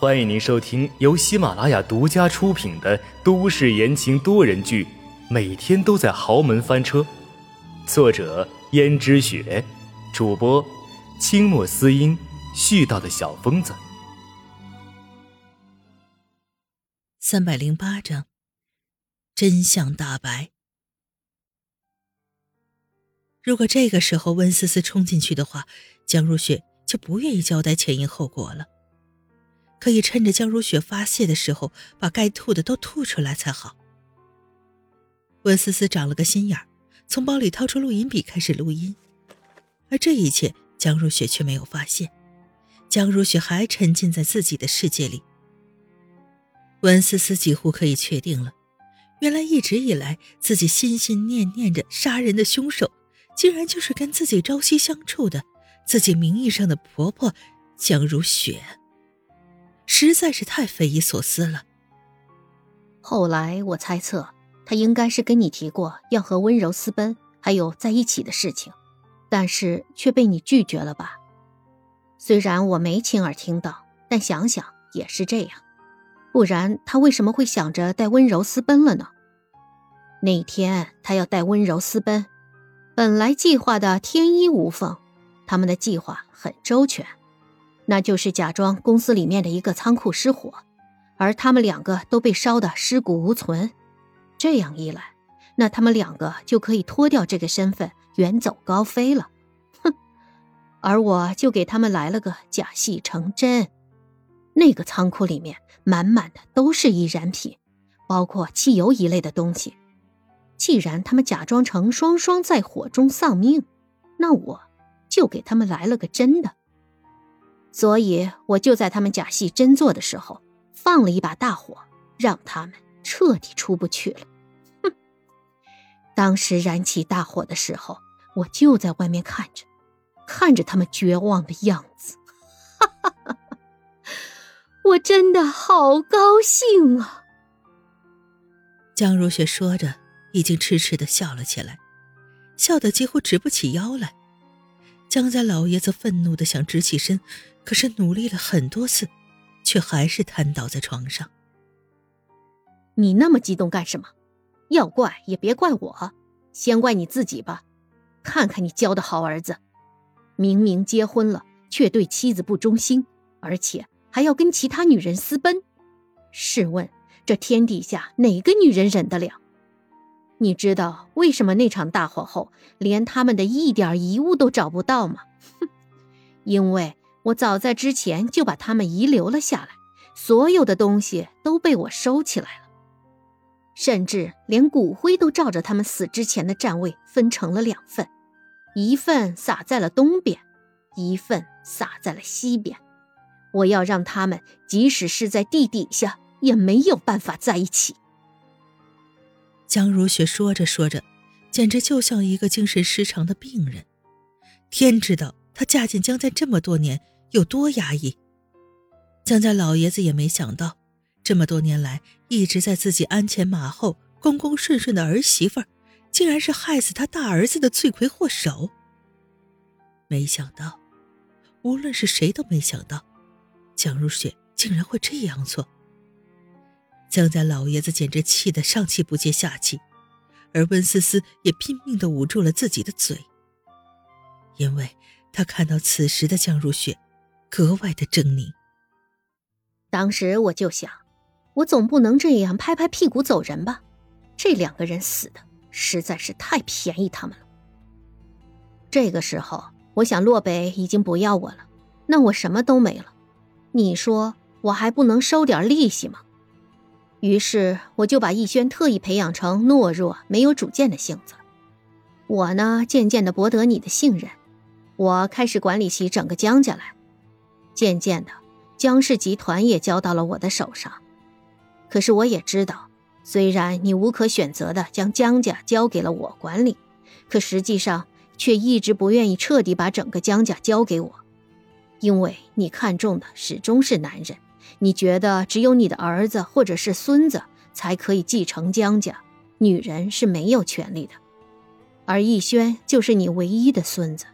欢迎您收听由喜马拉雅独家出品的都市言情多人剧《每天都在豪门翻车》，作者：胭脂雪，主播：清墨思音，絮叨的小疯子。三百零八章，真相大白。如果这个时候温思思冲进去的话，江如雪就不愿意交代前因后果了。可以趁着江如雪发泄的时候，把该吐的都吐出来才好。温思思长了个心眼儿，从包里掏出录音笔开始录音，而这一切江如雪却没有发现。江如雪还沉浸在自己的世界里。温思思几乎可以确定了，原来一直以来自己心心念念着杀人的凶手。竟然就是跟自己朝夕相处的自己名义上的婆婆江如雪，实在是太匪夷所思了。后来我猜测，他应该是跟你提过要和温柔私奔，还有在一起的事情，但是却被你拒绝了吧？虽然我没亲耳听到，但想想也是这样，不然他为什么会想着带温柔私奔了呢？那天他要带温柔私奔。本来计划的天衣无缝，他们的计划很周全，那就是假装公司里面的一个仓库失火，而他们两个都被烧得尸骨无存。这样一来，那他们两个就可以脱掉这个身份，远走高飞了。哼！而我就给他们来了个假戏成真。那个仓库里面满满的都是易燃品，包括汽油一类的东西。既然他们假装成双双在火中丧命，那我就给他们来了个真的。所以我就在他们假戏真做的时候，放了一把大火，让他们彻底出不去了。哼！当时燃起大火的时候，我就在外面看着，看着他们绝望的样子。哈哈哈哈我真的好高兴啊！江如雪说着。已经痴痴的笑了起来，笑得几乎直不起腰来。江家老爷子愤怒的想直起身，可是努力了很多次，却还是瘫倒在床上。你那么激动干什么？要怪也别怪我，先怪你自己吧。看看你教的好儿子，明明结婚了，却对妻子不忠心，而且还要跟其他女人私奔。试问，这天底下哪个女人忍得了？你知道为什么那场大火后连他们的一点遗物都找不到吗？哼，因为我早在之前就把他们遗留了下来，所有的东西都被我收起来了，甚至连骨灰都照着他们死之前的站位分成了两份，一份撒在了东边，一份撒在了西边。我要让他们即使是在地底下也没有办法在一起。江如雪说着说着，简直就像一个精神失常的病人。天知道她嫁进江家这么多年有多压抑。江家老爷子也没想到，这么多年来一直在自己鞍前马后、恭恭顺顺的儿媳妇，竟然是害死他大儿子的罪魁祸首。没想到，无论是谁都没想到，江如雪竟然会这样做。江家老爷子简直气得上气不接下气，而温思思也拼命的捂住了自己的嘴，因为他看到此时的江如雪格外的狰狞。当时我就想，我总不能这样拍拍屁股走人吧？这两个人死的实在是太便宜他们了。这个时候，我想洛北已经不要我了，那我什么都没了，你说我还不能收点利息吗？于是我就把逸轩特意培养成懦弱、没有主见的性子。我呢，渐渐的博得你的信任，我开始管理起整个江家来。渐渐的，江氏集团也交到了我的手上。可是我也知道，虽然你无可选择的将江家交给了我管理，可实际上却一直不愿意彻底把整个江家交给我，因为你看中的始终是男人。你觉得只有你的儿子或者是孙子才可以继承江家，女人是没有权利的。而逸轩就是你唯一的孙子。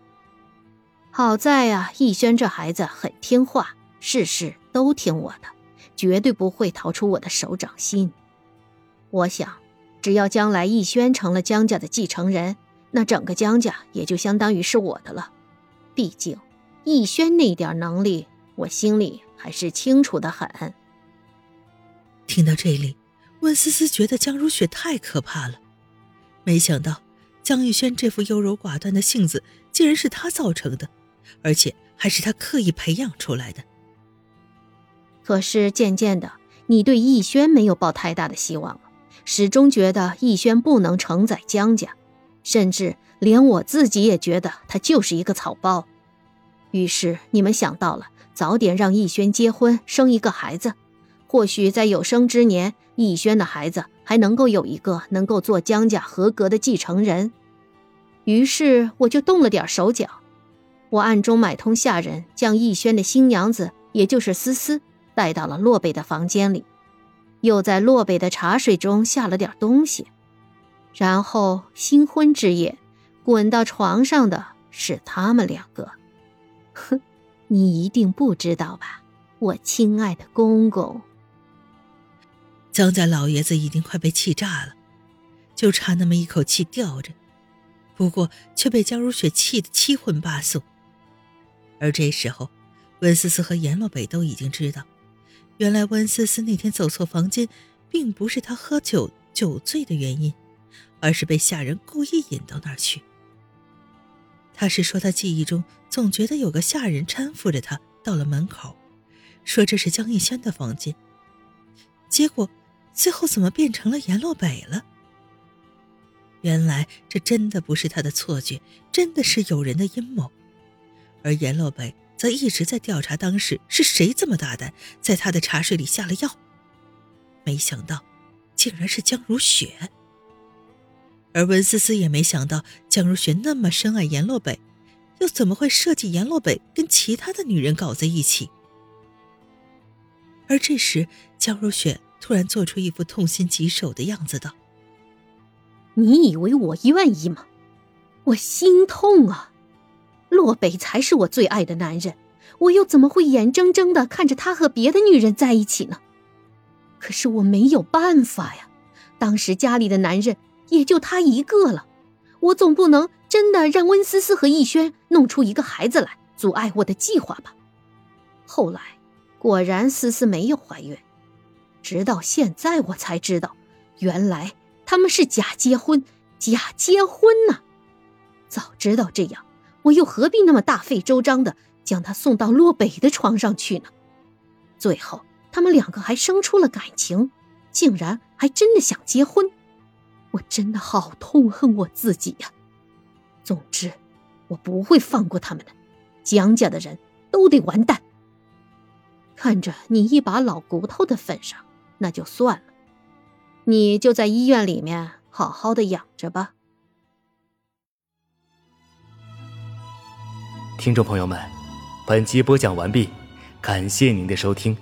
好在啊，逸轩这孩子很听话，事事都听我的。绝对不会逃出我的手掌心。我想，只要将来逸轩成了江家的继承人，那整个江家也就相当于是我的了。毕竟，逸轩那点能力，我心里还是清楚的很。听到这里，温思思觉得江如雪太可怕了。没想到，江逸轩这副优柔寡断的性子，竟然是他造成的，而且还是他刻意培养出来的。可是渐渐的，你对逸轩没有抱太大的希望了，始终觉得逸轩不能承载江家，甚至连我自己也觉得他就是一个草包。于是你们想到了早点让逸轩结婚，生一个孩子，或许在有生之年，逸轩的孩子还能够有一个能够做江家合格的继承人。于是我就动了点手脚，我暗中买通下人，将逸轩的新娘子，也就是思思。带到了洛北的房间里，又在洛北的茶水中下了点东西，然后新婚之夜，滚到床上的是他们两个。哼，你一定不知道吧，我亲爱的公公。江家老爷子已经快被气炸了，就差那么一口气吊着，不过却被江如雪气得七荤八素。而这时候，温思思和阎洛北都已经知道。原来温思思那天走错房间，并不是她喝酒酒醉的原因，而是被下人故意引到那儿去。他是说他记忆中总觉得有个下人搀扶着他到了门口，说这是江逸轩的房间。结果最后怎么变成了阎洛北了？原来这真的不是他的错觉，真的是有人的阴谋，而阎洛北。则一直在调查当时是谁这么大胆，在他的茶水里下了药。没想到，竟然是江如雪。而温思思也没想到江如雪那么深爱阎洛北，又怎么会设计阎洛北跟其他的女人搞在一起？而这时，江如雪突然做出一副痛心疾首的样子，道：“你以为我愿意吗？我心痛啊！”洛北才是我最爱的男人，我又怎么会眼睁睁的看着他和别的女人在一起呢？可是我没有办法呀，当时家里的男人也就他一个了，我总不能真的让温思思和逸轩弄出一个孩子来阻碍我的计划吧？后来果然思思没有怀孕，直到现在我才知道，原来他们是假结婚，假结婚呢！早知道这样。我又何必那么大费周章的将他送到洛北的床上去呢？最后他们两个还生出了感情，竟然还真的想结婚，我真的好痛恨我自己呀！总之，我不会放过他们的，江家的人都得完蛋。看着你一把老骨头的份上，那就算了，你就在医院里面好好的养着吧。听众朋友们，本集播讲完毕，感谢您的收听。